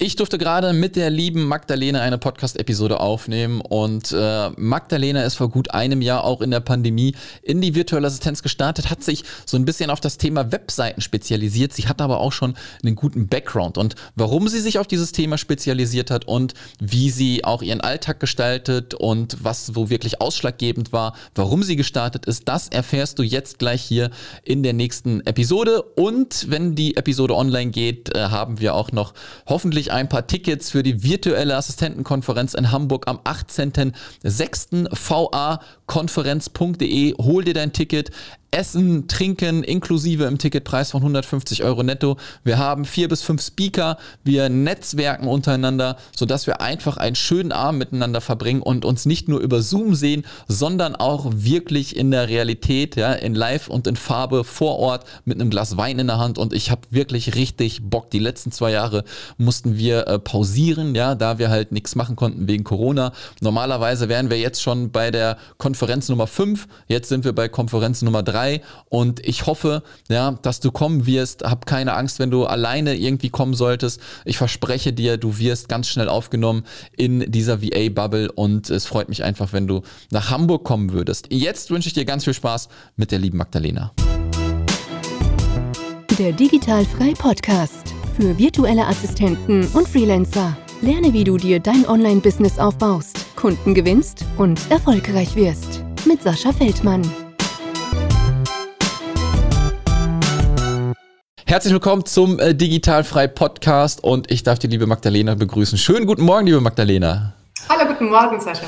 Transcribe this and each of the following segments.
Ich durfte gerade mit der lieben Magdalena eine Podcast-Episode aufnehmen und äh, Magdalena ist vor gut einem Jahr auch in der Pandemie in die virtuelle Assistenz gestartet, hat sich so ein bisschen auf das Thema Webseiten spezialisiert. Sie hat aber auch schon einen guten Background und warum sie sich auf dieses Thema spezialisiert hat und wie sie auch ihren Alltag gestaltet und was wo wirklich ausschlaggebend war, warum sie gestartet ist, das erfährst du jetzt gleich hier in der nächsten Episode und wenn die Episode online geht, äh, haben wir auch noch hoffentlich nämlich ein paar Tickets für die virtuelle Assistentenkonferenz in Hamburg am 18.06. va-konferenz.de. Hol dir dein Ticket. Essen, Trinken inklusive im Ticketpreis von 150 Euro netto. Wir haben vier bis fünf Speaker. Wir netzwerken untereinander, sodass wir einfach einen schönen Abend miteinander verbringen und uns nicht nur über Zoom sehen, sondern auch wirklich in der Realität, ja, in Live und in Farbe vor Ort mit einem Glas Wein in der Hand. Und ich habe wirklich richtig Bock. Die letzten zwei Jahre mussten wir äh, pausieren, ja, da wir halt nichts machen konnten wegen Corona. Normalerweise wären wir jetzt schon bei der Konferenz Nummer 5. Jetzt sind wir bei Konferenz Nummer 3 drei und ich hoffe, ja, dass du kommen wirst. Hab keine Angst, wenn du alleine irgendwie kommen solltest. Ich verspreche dir, du wirst ganz schnell aufgenommen in dieser VA-Bubble und es freut mich einfach, wenn du nach Hamburg kommen würdest. Jetzt wünsche ich dir ganz viel Spaß mit der lieben Magdalena. Der Digitalfrei Podcast für virtuelle Assistenten und Freelancer. Lerne, wie du dir dein Online-Business aufbaust, Kunden gewinnst und erfolgreich wirst. Mit Sascha Feldmann. Herzlich willkommen zum äh, Digitalfrei Podcast und ich darf die liebe Magdalena begrüßen. Schönen guten Morgen, liebe Magdalena. Hallo, guten Morgen, Sascha.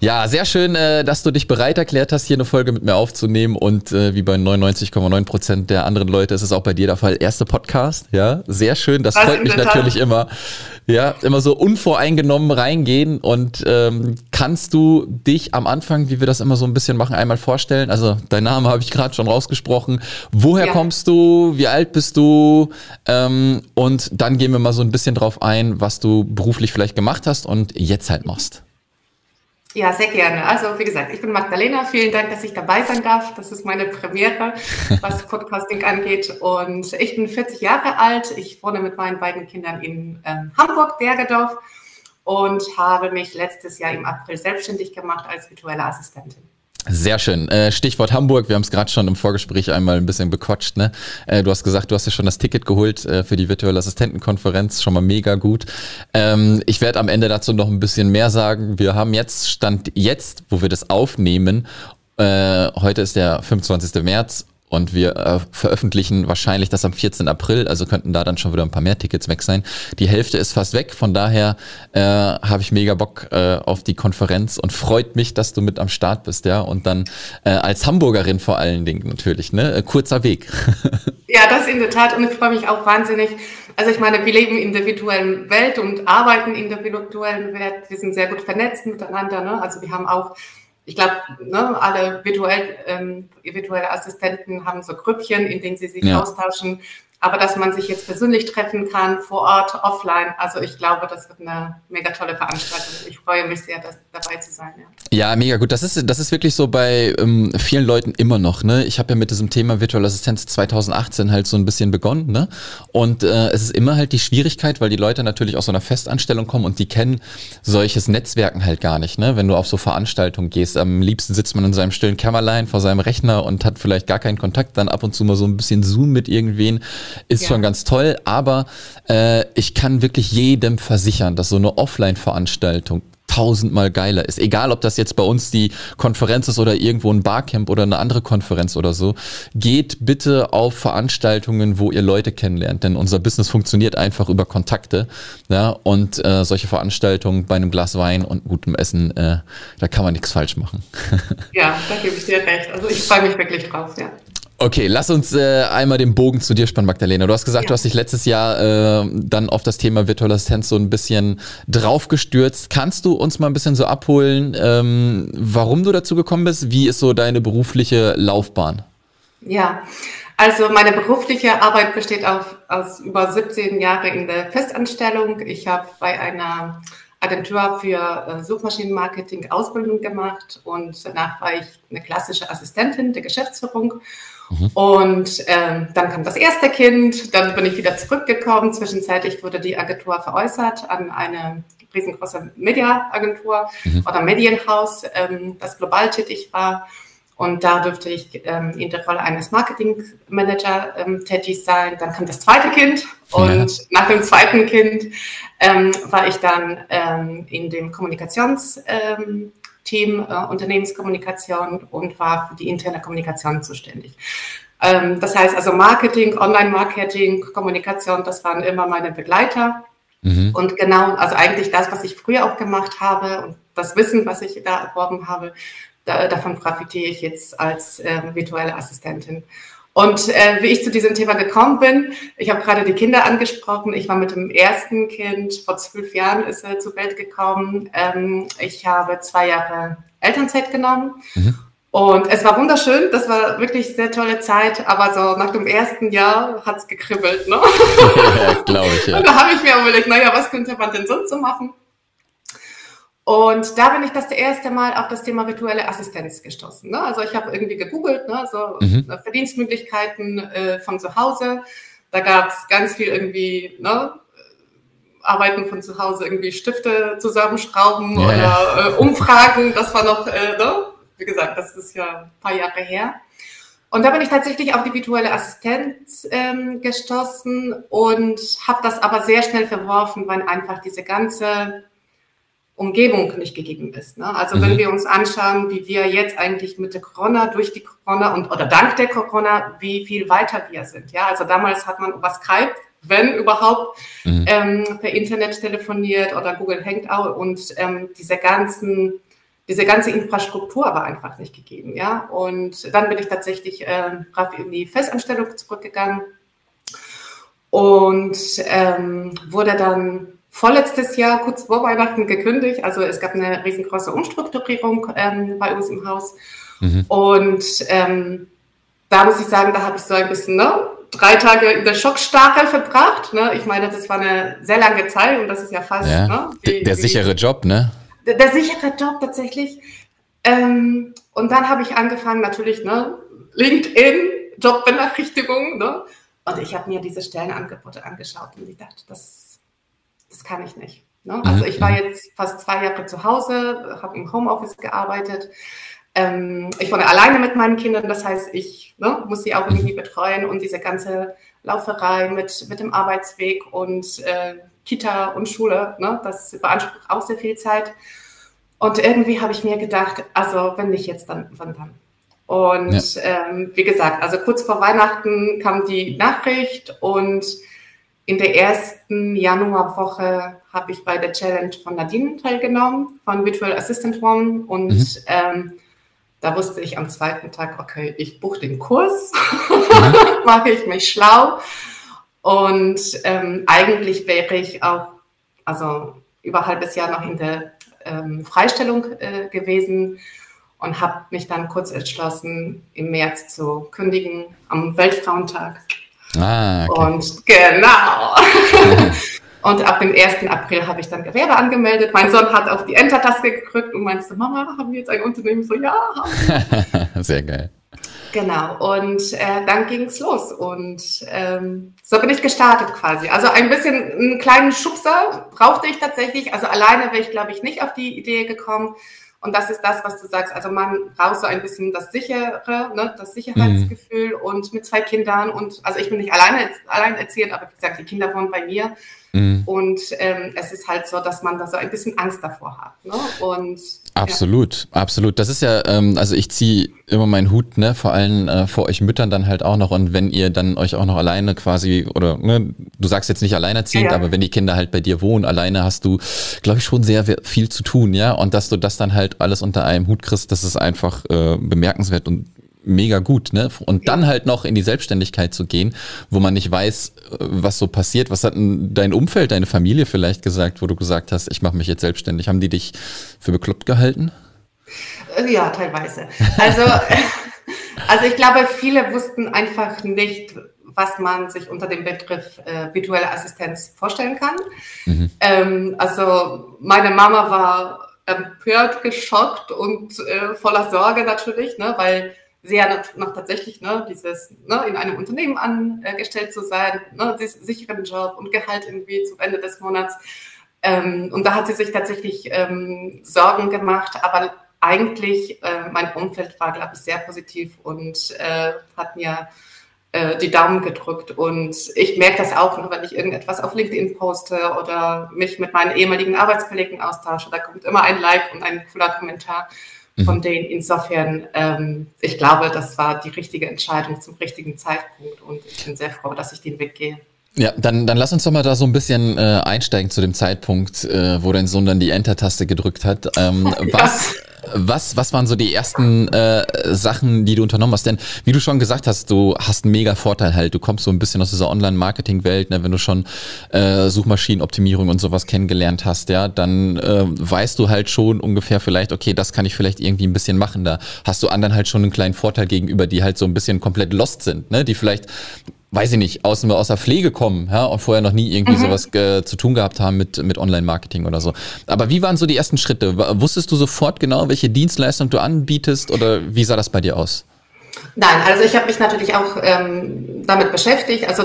Ja, sehr schön, äh, dass du dich bereit erklärt hast, hier eine Folge mit mir aufzunehmen und äh, wie bei 99,9 Prozent der anderen Leute ist es auch bei dir der Fall. Erste Podcast, ja, sehr schön. Das, das freut mich natürlich immer. Ja, immer so unvoreingenommen reingehen und ähm, kannst du dich am Anfang, wie wir das immer so ein bisschen machen, einmal vorstellen? Also dein Name habe ich gerade schon rausgesprochen. Woher ja. kommst du? Wie alt bist du? Ähm, und dann gehen wir mal so ein bisschen drauf ein, was du beruflich vielleicht gemacht hast und jetzt halt machst. Ja, sehr gerne. Also wie gesagt, ich bin Magdalena. Vielen Dank, dass ich dabei sein darf. Das ist meine Premiere, was Podcasting angeht. Und ich bin 40 Jahre alt. Ich wohne mit meinen beiden Kindern in ähm, Hamburg, Bergedorf und habe mich letztes Jahr im April selbstständig gemacht als virtuelle Assistentin. Sehr schön. Äh, Stichwort Hamburg. Wir haben es gerade schon im Vorgespräch einmal ein bisschen bequatscht. Ne? Äh, du hast gesagt, du hast ja schon das Ticket geholt äh, für die virtuelle Assistentenkonferenz. Schon mal mega gut. Ähm, ich werde am Ende dazu noch ein bisschen mehr sagen. Wir haben jetzt Stand jetzt, wo wir das aufnehmen. Heute ist der 25. März und wir äh, veröffentlichen wahrscheinlich das am 14. April, also könnten da dann schon wieder ein paar mehr Tickets weg sein. Die Hälfte ist fast weg, von daher äh, habe ich mega Bock äh, auf die Konferenz und freut mich, dass du mit am Start bist, ja. Und dann äh, als Hamburgerin vor allen Dingen natürlich, ne? Äh, kurzer Weg. ja, das in der Tat und ich freue mich auch wahnsinnig. Also ich meine, wir leben in der virtuellen Welt und arbeiten in der virtuellen Welt. Wir sind sehr gut vernetzt miteinander. Ne? Also wir haben auch ich glaube, ne, alle virtuell, ähm, virtuelle Assistenten haben so Grüppchen, in denen sie sich ja. austauschen aber dass man sich jetzt persönlich treffen kann, vor Ort, offline. Also ich glaube, das wird eine mega tolle Veranstaltung. Ich freue mich sehr, das, dabei zu sein. Ja. ja, mega gut. Das ist, das ist wirklich so bei ähm, vielen Leuten immer noch. Ne? Ich habe ja mit diesem Thema Virtual Assistenz 2018 halt so ein bisschen begonnen. Ne? Und äh, es ist immer halt die Schwierigkeit, weil die Leute natürlich aus so einer Festanstellung kommen und die kennen solches Netzwerken halt gar nicht. Ne? Wenn du auf so Veranstaltungen gehst, am liebsten sitzt man in seinem stillen Kämmerlein vor seinem Rechner und hat vielleicht gar keinen Kontakt, dann ab und zu mal so ein bisschen Zoom mit irgendwen ist ja. schon ganz toll, aber äh, ich kann wirklich jedem versichern, dass so eine Offline-Veranstaltung tausendmal geiler ist. Egal, ob das jetzt bei uns die Konferenz ist oder irgendwo ein Barcamp oder eine andere Konferenz oder so. Geht bitte auf Veranstaltungen, wo ihr Leute kennenlernt, denn unser Business funktioniert einfach über Kontakte. Ja, und äh, solche Veranstaltungen bei einem Glas Wein und gutem Essen, äh, da kann man nichts falsch machen. ja, da gebe ich dir recht. Also ich freue mich wirklich drauf, ja. Okay, lass uns äh, einmal den Bogen zu dir spannen, Magdalena. Du hast gesagt, ja. du hast dich letztes Jahr äh, dann auf das Thema virtuelle Assistenz so ein bisschen draufgestürzt. Kannst du uns mal ein bisschen so abholen, ähm, warum du dazu gekommen bist? Wie ist so deine berufliche Laufbahn? Ja, also meine berufliche Arbeit besteht auf, aus über 17 Jahren in der Festanstellung. Ich habe bei einer Agentur für äh, Suchmaschinenmarketing Ausbildung gemacht und danach war ich eine klassische Assistentin der Geschäftsführung Mhm. Und ähm, dann kam das erste Kind, dann bin ich wieder zurückgekommen. Zwischenzeitlich wurde die Agentur veräußert an eine riesengroße Mediaagentur mhm. oder Medienhaus, ähm, das global tätig war. Und da dürfte ich ähm, in der Rolle eines Marketingmanager ähm, tätig sein. Dann kam das zweite Kind und ja. nach dem zweiten Kind ähm, war ich dann ähm, in dem Kommunikationsteam, ähm, äh, Unternehmenskommunikation und war für die interne Kommunikation zuständig. Ähm, das heißt also Marketing, Online-Marketing, Kommunikation, das waren immer meine Begleiter. Mhm. Und genau, also eigentlich das, was ich früher auch gemacht habe und das Wissen, was ich da erworben habe, da, davon profitiere ich jetzt als äh, virtuelle Assistentin. Und äh, wie ich zu diesem Thema gekommen bin, ich habe gerade die Kinder angesprochen. Ich war mit dem ersten Kind, vor zwölf Jahren ist er zur Welt gekommen. Ähm, ich habe zwei Jahre Elternzeit genommen. Mhm. Und es war wunderschön, das war wirklich sehr tolle Zeit, aber so nach dem ersten Jahr hat's gekribbelt. Ne? Ja, glaube ich. Ja. Und da habe ich mir überlegt, naja, was könnte man denn sonst so machen? Und da bin ich das erste Mal auf das Thema virtuelle Assistenz gestoßen. Ne? Also ich habe irgendwie gegoogelt, ne? so mhm. Äh, Verdienstmöglichkeiten äh, von zu Hause. Da gab es ganz viel irgendwie, ne? Arbeiten von zu Hause, irgendwie Stifte zusammenschrauben yeah. oder äh, Umfragen. Das war noch, äh, ne? wie gesagt, das ist ja ein paar Jahre her. Und da bin ich tatsächlich auf die virtuelle Assistenz ähm, gestoßen und habe das aber sehr schnell verworfen, weil einfach diese ganze Umgebung nicht gegeben ist. Ne? Also mhm. wenn wir uns anschauen, wie wir jetzt eigentlich mit der Corona, durch die Corona und oder dank der Corona, wie viel weiter wir sind. Ja, also damals hat man über Skype, wenn überhaupt, mhm. ähm, per Internet telefoniert oder Google Hangout und ähm, diese ganzen diese ganze Infrastruktur war einfach nicht gegeben, ja. Und dann bin ich tatsächlich äh, in die Festanstellung zurückgegangen und ähm, wurde dann vorletztes Jahr, kurz vor Weihnachten, gekündigt. Also es gab eine riesengroße Umstrukturierung ähm, bei uns im Haus. Mhm. Und ähm, da muss ich sagen, da habe ich so ein bisschen ne, drei Tage in der Schockstarre verbracht. Ne? Ich meine, das war eine sehr lange Zeit und das ist ja fast ja. Ne, die, der, sichere Job, ne? Der, der sichere Job tatsächlich. Ähm, und dann habe ich angefangen, natürlich, ne, LinkedIn, Jobbenachrichtigungen, ne? Und ich habe mir diese Stellenangebote angeschaut und ich dachte, das das kann ich nicht. Ne? Mhm. Also ich war jetzt fast zwei Jahre zu Hause, habe im Homeoffice gearbeitet. Ähm, ich wohne alleine mit meinen Kindern, das heißt, ich ne, muss sie auch irgendwie betreuen und diese ganze Lauferei mit, mit dem Arbeitsweg und äh, Kita und Schule, ne, das beansprucht auch sehr viel Zeit. Und irgendwie habe ich mir gedacht, also wenn nicht jetzt, dann wann dann? Und ja. ähm, wie gesagt, also kurz vor Weihnachten kam die Nachricht und in der ersten Januarwoche habe ich bei der Challenge von Nadine teilgenommen, von Virtual Assistant One. Und mhm. ähm, da wusste ich am zweiten Tag, okay, ich buche den Kurs, mhm. mache ich mich schlau. Und ähm, eigentlich wäre ich auch, also über ein halbes Jahr noch in der ähm, Freistellung äh, gewesen und habe mich dann kurz entschlossen, im März zu kündigen, am Weltfrauentag. Ah, okay. Und genau. und ab dem 1. April habe ich dann Gewerbe angemeldet. Mein Sohn hat auf die Enter-Taste gedrückt und meinte, Mama, haben wir jetzt ein Unternehmen? So, ja, Sehr geil. Genau, und äh, dann ging es los und ähm, so bin ich gestartet quasi. Also ein bisschen einen kleinen Schubser brauchte ich tatsächlich. Also alleine wäre ich, glaube ich, nicht auf die Idee gekommen. Und das ist das, was du sagst. Also man braucht so ein bisschen das sichere, ne, das Sicherheitsgefühl mhm. und mit zwei Kindern und also ich bin nicht alleine allein erzählt, aber wie gesagt, die Kinder wohnen bei mir. Mhm. Und ähm, es ist halt so, dass man da so ein bisschen Angst davor hat. Ne? Und Absolut, ja. absolut. Das ist ja, ähm, also ich ziehe immer meinen Hut, ne, vor allem äh, vor euch Müttern dann halt auch noch. Und wenn ihr dann euch auch noch alleine quasi, oder ne, du sagst jetzt nicht alleinerziehend, ja, ja. aber wenn die Kinder halt bei dir wohnen, alleine hast du, glaube ich, schon sehr viel zu tun, ja. Und dass du das dann halt alles unter einem Hut kriegst, das ist einfach äh, bemerkenswert und mega gut, ne? Und dann halt noch in die Selbstständigkeit zu gehen, wo man nicht weiß, äh, was so passiert. Was hat denn dein Umfeld, deine Familie vielleicht gesagt, wo du gesagt hast, ich mache mich jetzt selbstständig? Haben die dich für bekloppt gehalten? Äh, ja, teilweise. Also, also ich glaube, viele wussten einfach nicht, was man sich unter dem Begriff äh, virtuelle Assistenz vorstellen kann. Mhm. Ähm, also meine Mama war empört, geschockt und äh, voller Sorge natürlich, ne, weil sehr noch, tatsächlich ne, dieses ne, in einem Unternehmen angestellt zu sein, ne, diesen sicheren Job und Gehalt irgendwie zum Ende des Monats. Ähm, und da hat sie sich tatsächlich ähm, Sorgen gemacht, aber eigentlich äh, mein Umfeld war, glaube ich, sehr positiv und äh, hat mir äh, die Daumen gedrückt. Und ich merke das auch, nur wenn ich irgendetwas auf LinkedIn poste oder mich mit meinen ehemaligen Arbeitskollegen austausche, da kommt immer ein Like und ein cooler Kommentar von mhm. denen. Insofern, ähm, ich glaube, das war die richtige Entscheidung zum richtigen Zeitpunkt und ich bin sehr froh, dass ich den Weg gehe. Ja, dann, dann lass uns doch mal da so ein bisschen äh, einsteigen zu dem Zeitpunkt, äh, wo dein Sohn dann die Enter-Taste gedrückt hat. Ähm, ja. Was was, was waren so die ersten äh, Sachen, die du unternommen hast? Denn wie du schon gesagt hast, du hast einen mega Vorteil halt. Du kommst so ein bisschen aus dieser Online-Marketing-Welt, ne? wenn du schon äh, Suchmaschinenoptimierung und sowas kennengelernt hast, ja, dann äh, weißt du halt schon ungefähr vielleicht, okay, das kann ich vielleicht irgendwie ein bisschen machen. Da hast du anderen halt schon einen kleinen Vorteil gegenüber, die halt so ein bisschen komplett lost sind, ne? die vielleicht weiß ich nicht, aus, aus der Pflege kommen ja, und vorher noch nie irgendwie mhm. sowas äh, zu tun gehabt haben mit, mit Online-Marketing oder so. Aber wie waren so die ersten Schritte? Wusstest du sofort genau, welche Dienstleistung du anbietest oder wie sah das bei dir aus? Nein, also ich habe mich natürlich auch ähm, damit beschäftigt. Also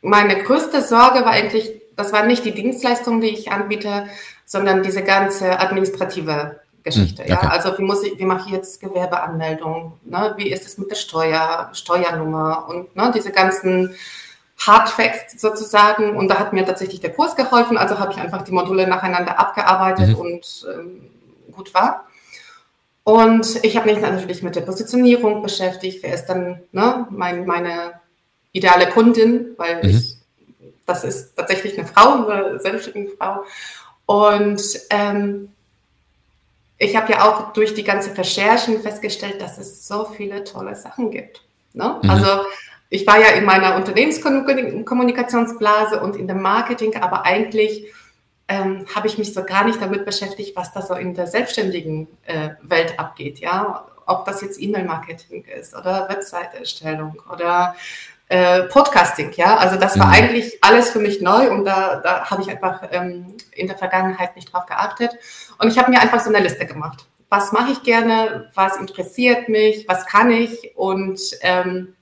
meine größte Sorge war eigentlich, das war nicht die Dienstleistung, die ich anbiete, sondern diese ganze administrative Geschichte. Hm, okay. Ja? Also wie muss ich, wie mache ich jetzt Gewerbeanmeldung? Ne? Wie ist es mit der Steuer, Steuernummer und ne, diese ganzen Hardfacts sozusagen. Und da hat mir tatsächlich der Kurs geholfen. Also habe ich einfach die Module nacheinander abgearbeitet mhm. und ähm, gut war. Und ich habe mich natürlich mit der Positionierung beschäftigt. Wer ist dann ne, mein, meine ideale Kundin? Weil mhm. ich, das ist tatsächlich eine Frau, eine selbstständige Frau. Und ähm, ich habe ja auch durch die ganze Recherchen festgestellt, dass es so viele tolle Sachen gibt. Ne? Mhm. Also ich war ja in meiner Unternehmenskommunikationsblase und in dem Marketing, aber eigentlich ähm, habe ich mich so gar nicht damit beschäftigt, was da so in der selbstständigen äh, Welt abgeht. Ja, ob das jetzt E-Mail-Marketing ist oder Website-Erstellung oder äh, Podcasting, ja. Also das war mhm. eigentlich alles für mich neu und da, da habe ich einfach ähm, in der Vergangenheit nicht drauf geachtet. Und ich habe mir einfach so eine Liste gemacht. Was mache ich gerne? Was interessiert mich? Was kann ich? Und ähm,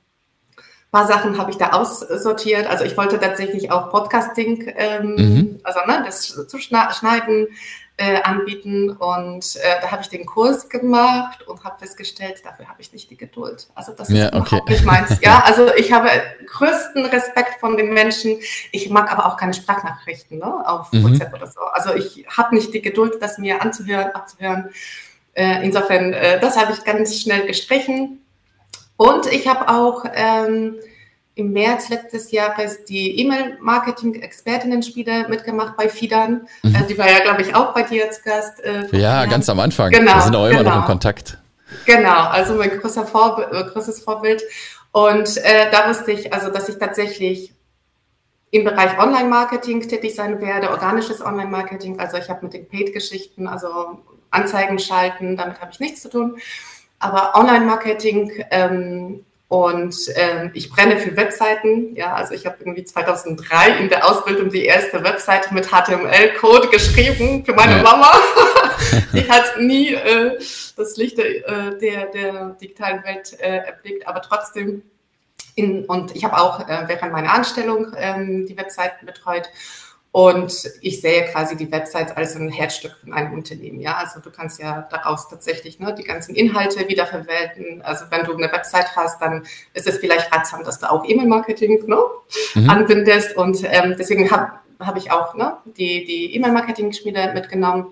paar Sachen habe ich da aussortiert. Also ich wollte tatsächlich auch Podcasting, ähm, mhm. also ne, das zu schneiden, äh, anbieten. Und äh, da habe ich den Kurs gemacht und habe festgestellt, dafür habe ich nicht die Geduld. Also das ist ja, okay. überhaupt nicht meins. Ja, also ich habe größten Respekt von den Menschen. Ich mag aber auch keine Sprachnachrichten ne, auf mhm. WhatsApp oder so. Also ich habe nicht die Geduld, das mir anzuhören, abzuhören. Äh, insofern, äh, das habe ich ganz schnell gestrichen. Und ich habe auch ähm, im März letztes Jahres die E-Mail-Marketing-Expertinnen-Spiele mitgemacht bei Fidan. Mhm. Äh, die war ja, glaube ich, auch bei dir als Gast. Äh, ja, ganz am Anfang. Genau, Wir sind auch immer genau. noch in Kontakt. Genau, also mein großer Vorbild, äh, großes Vorbild. Und äh, da wusste ich, also, dass ich tatsächlich im Bereich Online-Marketing tätig sein werde, organisches Online-Marketing. Also ich habe mit den Paid-Geschichten, also Anzeigen schalten, damit habe ich nichts zu tun. Aber Online-Marketing ähm, und ähm, ich brenne für Webseiten. Ja, also ich habe irgendwie 2003 in der Ausbildung die erste Webseite mit HTML-Code geschrieben für meine Mama. die hat nie äh, das Licht äh, der, der digitalen Welt äh, erblickt, aber trotzdem. In, und ich habe auch äh, während meiner Anstellung ähm, die Webseiten betreut. Und ich sehe quasi die Websites als ein Herzstück von einem Unternehmen. Ja, also du kannst ja daraus tatsächlich ne, die ganzen Inhalte wiederverwenden. Also wenn du eine Website hast, dann ist es vielleicht ratsam, dass du auch E-Mail-Marketing ne, mhm. anbindest. Und ähm, deswegen habe hab ich auch ne, die, die E-Mail-Marketing-Schmiede mitgenommen.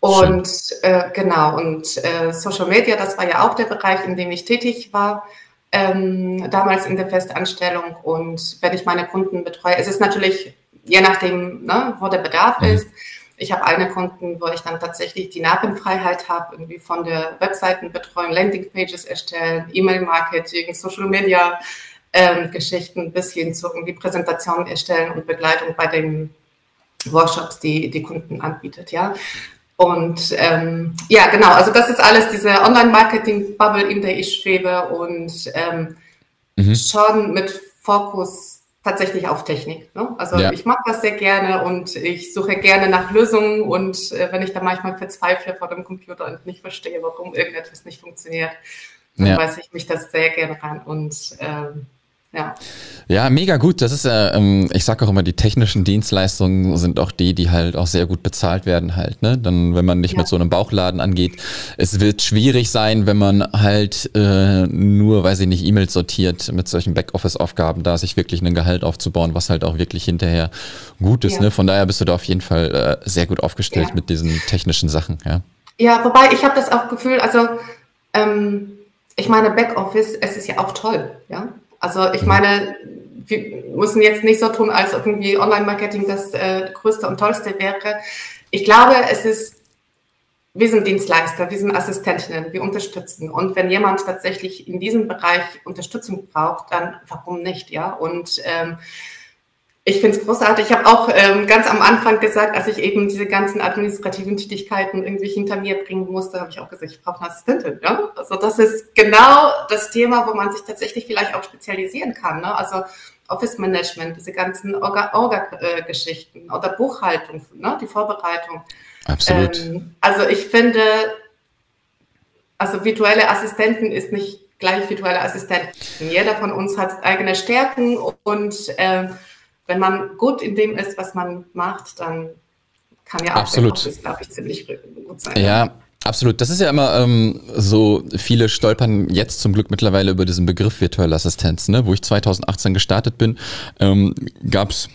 Und äh, genau, und äh, Social Media, das war ja auch der Bereich, in dem ich tätig war. Ähm, damals in der Festanstellung und wenn ich meine Kunden betreue, es ist natürlich je nachdem, ne, wo der Bedarf mhm. ist. Ich habe eine Kunden, wo ich dann tatsächlich die Narbenfreiheit habe, irgendwie von der Webseitenbetreuung, Landingpages erstellen, E-Mail-Marketing, Social-Media ähm, Geschichten bis hin zu irgendwie Präsentationen erstellen und Begleitung bei den Workshops, die die Kunden anbietet, ja. Und ähm, ja, genau, also das ist alles diese Online-Marketing-Bubble, in der ich schwebe und ähm, mhm. schon mit Fokus tatsächlich auf Technik. Ne? Also ja. ich mag das sehr gerne und ich suche gerne nach Lösungen und äh, wenn ich da manchmal verzweifle vor dem Computer und nicht verstehe, warum irgendetwas nicht funktioniert, dann ja. weiß ich mich das sehr gerne rein und ähm, ja. Ja, mega gut. Das ist ja, ähm, ich sage auch immer, die technischen Dienstleistungen sind auch die, die halt auch sehr gut bezahlt werden halt. Ne? Dann, wenn man nicht ja. mit so einem Bauchladen angeht, es wird schwierig sein, wenn man halt äh, nur, weiß ich nicht, E-Mails sortiert mit solchen Backoffice-Aufgaben, da sich wirklich ein Gehalt aufzubauen, was halt auch wirklich hinterher gut ist. Ja. Ne? Von daher bist du da auf jeden Fall äh, sehr gut aufgestellt mit diesen technischen Sachen. Ja, ja wobei ich habe das auch Gefühl, also ähm, ich meine, Backoffice, es ist ja auch toll, ja. Also ich meine, wir müssen jetzt nicht so tun, als irgendwie Online-Marketing das äh, größte und tollste wäre. Ich glaube, es ist, wir sind Dienstleister, wir sind Assistentinnen, wir unterstützen. Und wenn jemand tatsächlich in diesem Bereich Unterstützung braucht, dann warum nicht, ja? Und ähm, ich finde es großartig. Ich habe auch ähm, ganz am Anfang gesagt, als ich eben diese ganzen administrativen Tätigkeiten irgendwie hinter mir bringen musste, habe ich auch gesagt, ich brauche eine Assistentin. Ja? Also das ist genau das Thema, wo man sich tatsächlich vielleicht auch spezialisieren kann. Ne? Also Office Management, diese ganzen Orga-Geschichten Orga, oder Buchhaltung, ne? die Vorbereitung. Absolut. Ähm, also ich finde, also virtuelle Assistenten ist nicht gleich virtuelle Assistenten. Jeder von uns hat eigene Stärken und äh, wenn man gut in dem ist, was man macht, dann kann ja auch Absolut. der glaube ich, ziemlich gut sein. Ja, Absolut. Das ist ja immer ähm, so, viele stolpern jetzt zum Glück mittlerweile über diesen Begriff virtuelle Assistenz. Ne? Wo ich 2018 gestartet bin, ähm, gab es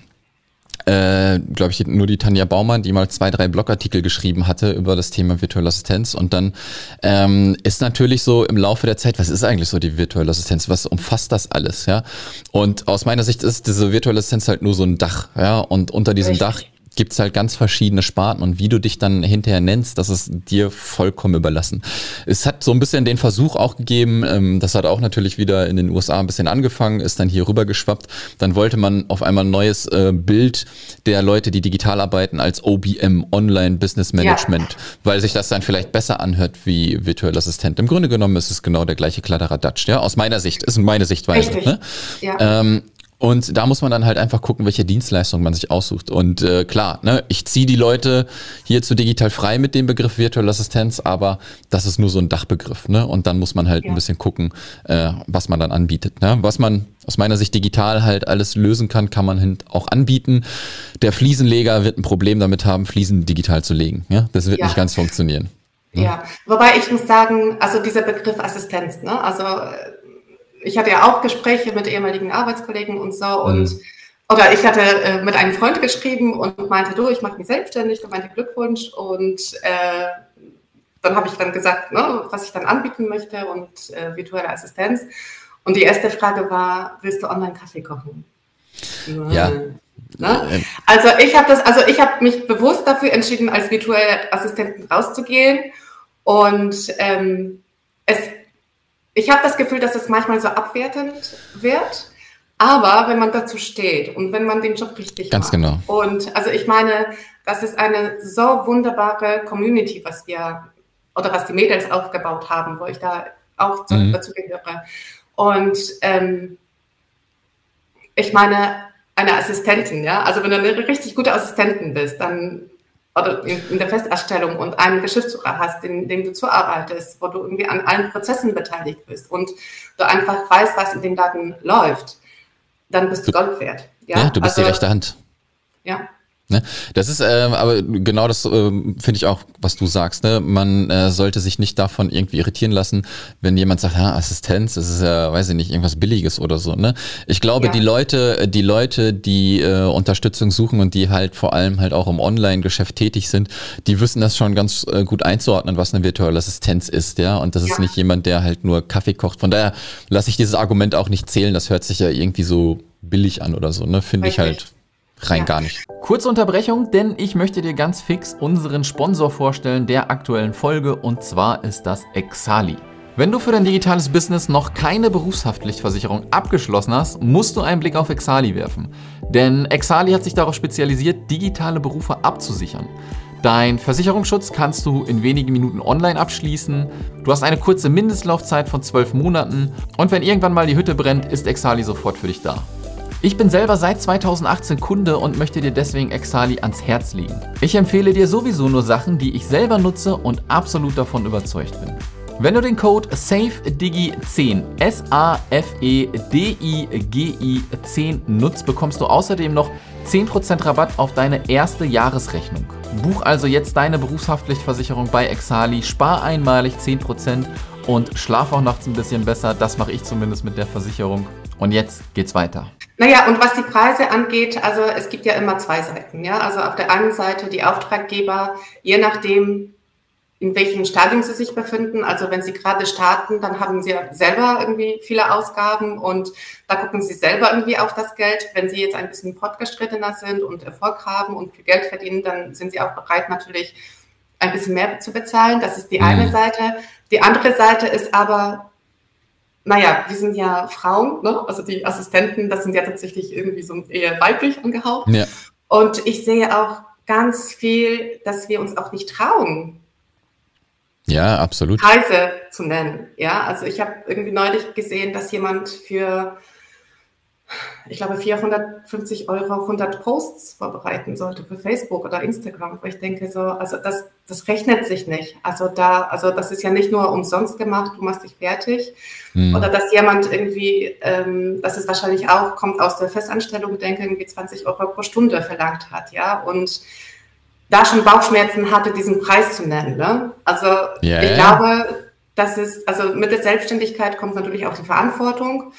äh, glaube ich, nur die Tanja Baumann, die mal zwei, drei Blogartikel geschrieben hatte über das Thema virtuelle Assistenz. Und dann ähm, ist natürlich so im Laufe der Zeit, was ist eigentlich so die virtuelle Assistenz? Was umfasst das alles? Ja. Und aus meiner Sicht ist diese virtuelle Assistenz halt nur so ein Dach, ja. Und unter diesem Richtig. Dach gibt's halt ganz verschiedene Sparten und wie du dich dann hinterher nennst, das ist dir vollkommen überlassen. Es hat so ein bisschen den Versuch auch gegeben, ähm, das hat auch natürlich wieder in den USA ein bisschen angefangen, ist dann hier rüber geschwappt. Dann wollte man auf einmal ein neues äh, Bild der Leute, die digital arbeiten, als OBM, Online Business Management, ja. weil sich das dann vielleicht besser anhört wie virtuelle Assistent. Im Grunde genommen ist es genau der gleiche Kladderadatsch, ja, aus meiner Sicht, ist meine Sichtweise. Ne? Ja. Ähm, und da muss man dann halt einfach gucken, welche Dienstleistung man sich aussucht. Und äh, klar, ne, ich ziehe die Leute hier zu digital frei mit dem Begriff virtuelle Assistenz, aber das ist nur so ein Dachbegriff. Ne? Und dann muss man halt ja. ein bisschen gucken, äh, was man dann anbietet. Ne? Was man aus meiner Sicht digital halt alles lösen kann, kann man auch anbieten. Der Fliesenleger wird ein Problem damit haben, Fliesen digital zu legen. Ja? Das wird ja. nicht ganz funktionieren. Ne? Ja, wobei ich muss sagen, also dieser Begriff Assistenz, ne? also äh, ich hatte ja auch Gespräche mit ehemaligen Arbeitskollegen und so und mhm. oder ich hatte äh, mit einem Freund geschrieben und meinte, du, ich mache mich selbstständig, da meinte Glückwunsch und äh, dann habe ich dann gesagt, ne, was ich dann anbieten möchte und äh, virtuelle Assistenz. Und die erste Frage war, willst du online Kaffee kochen? Ja. Ne? Also ich habe das, also ich habe mich bewusst dafür entschieden, als virtuelle Assistentin rauszugehen und ähm, es ich habe das Gefühl, dass es manchmal so abwertend wird. Aber wenn man dazu steht und wenn man den Job richtig Ganz macht. genau. Und also ich meine, das ist eine so wunderbare Community, was wir oder was die Mädels aufgebaut haben, wo ich da auch mhm. dazu gehöre. Und ähm, ich meine, eine Assistentin, ja, also wenn du eine richtig gute Assistentin bist, dann oder in, der Festerstellung und einen Geschäftsführer hast, in dem du zuarbeitest, wo du irgendwie an allen Prozessen beteiligt bist und du einfach weißt, was in dem Laden läuft, dann bist du, du Gold wert. Ja, ja du bist also, die rechte Hand. Ja. Ne? Das ist äh, aber genau das äh, finde ich auch, was du sagst. Ne? Man äh, sollte sich nicht davon irgendwie irritieren lassen, wenn jemand sagt, ja, Assistenz, das ist ja, weiß ich nicht, irgendwas Billiges oder so. Ne? Ich glaube, ja. die Leute, die Leute, die äh, Unterstützung suchen und die halt vor allem halt auch im Online-Geschäft tätig sind, die wissen das schon ganz äh, gut einzuordnen, was eine virtuelle Assistenz ist, ja. Und das ja. ist nicht jemand, der halt nur Kaffee kocht. Von daher lasse ich dieses Argument auch nicht zählen. Das hört sich ja irgendwie so billig an oder so. Ne? Finde ich halt rein ja. gar nicht. Kurze Unterbrechung, denn ich möchte dir ganz fix unseren Sponsor vorstellen der aktuellen Folge und zwar ist das Exali. Wenn du für dein digitales Business noch keine Berufshaftpflichtversicherung abgeschlossen hast, musst du einen Blick auf Exali werfen. Denn Exali hat sich darauf spezialisiert, digitale Berufe abzusichern. Dein Versicherungsschutz kannst du in wenigen Minuten online abschließen. Du hast eine kurze Mindestlaufzeit von 12 Monaten und wenn irgendwann mal die Hütte brennt, ist Exali sofort für dich da. Ich bin selber seit 2018 Kunde und möchte dir deswegen Exali ans Herz legen. Ich empfehle dir sowieso nur Sachen, die ich selber nutze und absolut davon überzeugt bin. Wenn du den Code SAFEDIGI10, S-A-F-E-D-I-G-I 10 nutzt, bekommst du außerdem noch 10% Rabatt auf deine erste Jahresrechnung. Buch also jetzt deine Berufshaftpflichtversicherung bei Exali, spar einmalig 10% und schlaf auch nachts ein bisschen besser. Das mache ich zumindest mit der Versicherung. Und jetzt geht's weiter. Naja, und was die Preise angeht, also es gibt ja immer zwei Seiten. Ja? Also auf der einen Seite die Auftraggeber, je nachdem, in welchem Stadium sie sich befinden. Also wenn sie gerade starten, dann haben sie selber irgendwie viele Ausgaben und da gucken sie selber irgendwie auf das Geld. Wenn sie jetzt ein bisschen fortgeschrittener sind und Erfolg haben und viel Geld verdienen, dann sind sie auch bereit natürlich ein bisschen mehr zu bezahlen. Das ist die mhm. eine Seite. Die andere Seite ist aber, naja, wir sind ja Frauen, ne? also die Assistenten, das sind ja tatsächlich irgendwie so eher weiblich angehaucht. Ja. Und ich sehe auch ganz viel, dass wir uns auch nicht trauen, ja, absolut. Preise zu nennen. Ja, also ich habe irgendwie neulich gesehen, dass jemand für, ich glaube, 450 Euro 100 Posts vorbereiten sollte für Facebook oder Instagram, wo ich denke so, also das, das rechnet sich nicht. Also da, also das ist ja nicht nur umsonst gemacht, du machst dich fertig. Hm. Oder dass jemand irgendwie, ähm, das ist wahrscheinlich auch, kommt aus der Festanstellung, denke irgendwie 20 Euro pro Stunde verlangt hat, ja, und da schon Bauchschmerzen hatte, diesen Preis zu nennen. Ne? Also yeah. ich glaube, das ist, also mit der Selbstständigkeit kommt natürlich auch die Verantwortung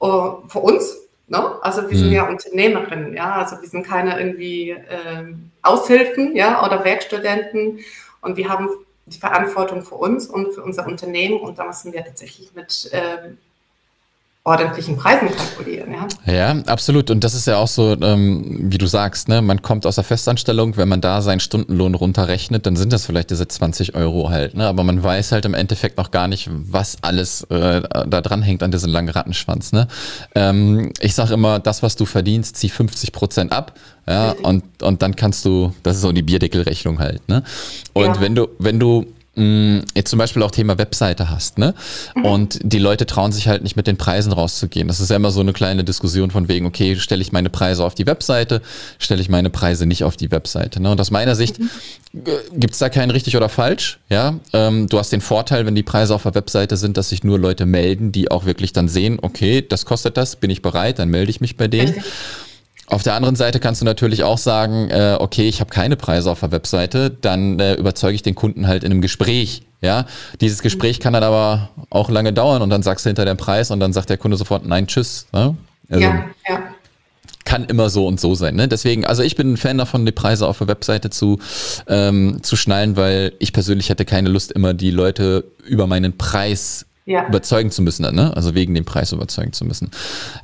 uh, für uns. Ne? Also wir mhm. sind ja Unternehmerinnen, ja, also wir sind keine irgendwie äh, Aushilfen, ja, oder Werkstudenten und wir haben die Verantwortung für uns und für unser Unternehmen und da müssen wir tatsächlich mit äh, ordentlichen Preisen kalkulieren. Ja? ja, absolut. Und das ist ja auch so, ähm, wie du sagst, ne? man kommt aus der Festanstellung, wenn man da seinen Stundenlohn runterrechnet, dann sind das vielleicht diese 20 Euro halt. Ne? Aber man weiß halt im Endeffekt noch gar nicht, was alles äh, da dran hängt an diesem langen Rattenschwanz. Ne? Ähm, ich sage immer, das, was du verdienst, zieh 50 Prozent ab. Ja, und, und dann kannst du, das ist so die Bierdeckelrechnung halt, ne? Und ja. wenn du, wenn du Mm, jetzt zum Beispiel auch Thema Webseite hast, ne? Mhm. Und die Leute trauen sich halt nicht mit den Preisen rauszugehen. Das ist ja immer so eine kleine Diskussion von wegen, okay, stelle ich meine Preise auf die Webseite, stelle ich meine Preise nicht auf die Webseite. Ne? Und aus meiner Sicht mhm. gibt es da kein richtig oder falsch. Ja, ähm, du hast den Vorteil, wenn die Preise auf der Webseite sind, dass sich nur Leute melden, die auch wirklich dann sehen, okay, das kostet das, bin ich bereit, dann melde ich mich bei denen. Richtig. Auf der anderen Seite kannst du natürlich auch sagen, äh, okay, ich habe keine Preise auf der Webseite, dann äh, überzeuge ich den Kunden halt in einem Gespräch. Ja, dieses Gespräch kann dann aber auch lange dauern und dann sagst du hinter den Preis und dann sagt der Kunde sofort nein, tschüss. Ne? Also, ja, ja. Kann immer so und so sein. Ne? Deswegen, also ich bin ein Fan davon, die Preise auf der Webseite zu, ähm, zu schnallen, weil ich persönlich hätte keine Lust, immer die Leute über meinen Preis ja. überzeugen zu müssen, ne? also wegen dem Preis überzeugen zu müssen.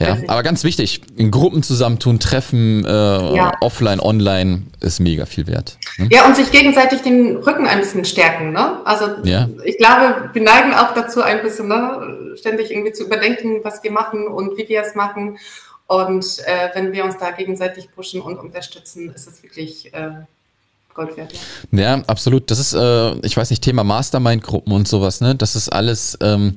Ja, aber ganz wichtig, in Gruppen zusammentun, treffen, äh, ja. offline, online, ist mega viel wert. Ne? Ja, und sich gegenseitig den Rücken ein bisschen stärken. Ne? Also ja. ich glaube, wir neigen auch dazu ein bisschen, ne? ständig irgendwie zu überdenken, was wir machen und wie wir es machen. Und äh, wenn wir uns da gegenseitig pushen und unterstützen, ist es wirklich äh, Gold wert. Ja. absolut. Das ist, äh, ich weiß nicht, Thema Mastermind-Gruppen und sowas, ne? Das ist alles, ähm,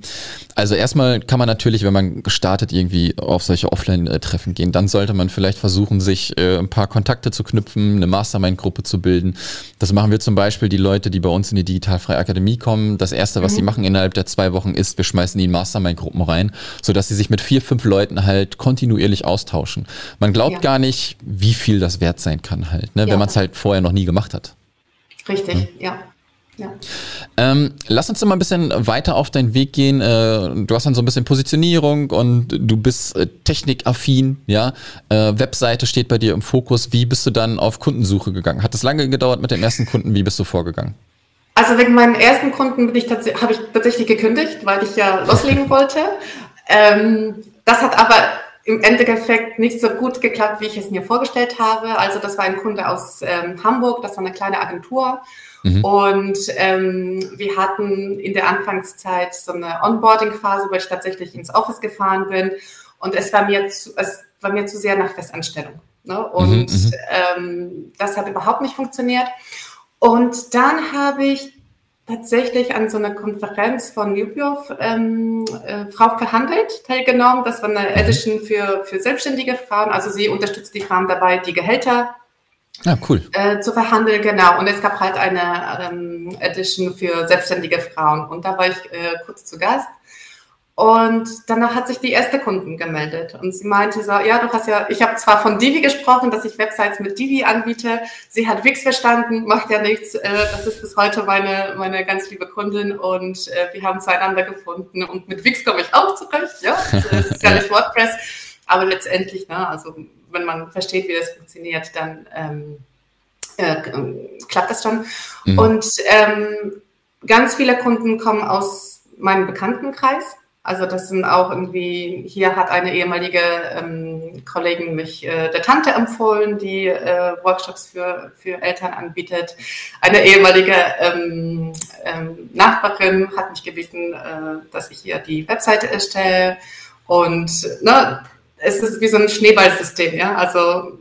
also erstmal kann man natürlich, wenn man startet, irgendwie auf solche Offline-Treffen gehen. Dann sollte man vielleicht versuchen, sich äh, ein paar Kontakte zu knüpfen, eine Mastermind-Gruppe zu bilden. Das machen wir zum Beispiel die Leute, die bei uns in die Digitalfreie Akademie kommen. Das erste, was mhm. sie machen innerhalb der zwei Wochen ist, wir schmeißen die in Mastermind-Gruppen rein, sodass sie sich mit vier, fünf Leuten halt kontinuierlich austauschen. Man glaubt ja. gar nicht, wie viel das wert sein kann halt, ne? Ja. wenn man es halt vorher noch nie gemacht hat. Richtig, ja. ja. Ja. Ähm, lass uns mal ein bisschen weiter auf deinen Weg gehen. Äh, du hast dann so ein bisschen Positionierung und du bist äh, technikaffin, ja. Äh, Webseite steht bei dir im Fokus. Wie bist du dann auf Kundensuche gegangen? Hat es lange gedauert mit dem ersten Kunden? Wie bist du vorgegangen? Also wegen meinen ersten Kunden habe ich tatsächlich gekündigt, weil ich ja loslegen wollte. Ähm, das hat aber im Endeffekt nicht so gut geklappt, wie ich es mir vorgestellt habe. Also das war ein Kunde aus ähm, Hamburg, das war eine kleine Agentur. Mhm. Und ähm, wir hatten in der Anfangszeit so eine Onboarding-Phase, wo ich tatsächlich ins Office gefahren bin. Und es war mir zu, es war mir zu sehr nach Festanstellung. Ne? Und mhm, mhm. ähm, das hat überhaupt nicht funktioniert. Und dann habe ich tatsächlich an so einer Konferenz von Newbiof ähm, äh, Frau verhandelt, teilgenommen. Das war eine mhm. Edition für, für selbstständige Frauen. Also sie unterstützt die Frauen dabei, die Gehälter Ja, cool. Äh, zu verhandeln, genau. Und es gab halt eine ähm, Edition für selbstständige Frauen. Und da war ich äh, kurz zu Gast. Und danach hat sich die erste Kundin gemeldet und sie meinte so, ja, du hast ja, ich habe zwar von Divi gesprochen, dass ich Websites mit Divi anbiete. Sie hat Wix verstanden, macht ja nichts. Äh, das ist bis heute meine, meine ganz liebe Kundin und äh, wir haben zueinander gefunden und mit Wix komme ich auch zurecht. Ja, das ist ja nicht WordPress, aber letztendlich, ne, also wenn man versteht, wie das funktioniert, dann ähm, äh, klappt das schon. Mhm. Und ähm, ganz viele Kunden kommen aus meinem Bekanntenkreis also das sind auch irgendwie, hier hat eine ehemalige ähm, Kollegin mich äh, der Tante empfohlen, die äh, Workshops für, für Eltern anbietet. Eine ehemalige ähm, ähm, Nachbarin hat mich gebeten, äh, dass ich hier die Webseite erstelle. Und ne, es ist wie so ein Schneeballsystem, ja. Also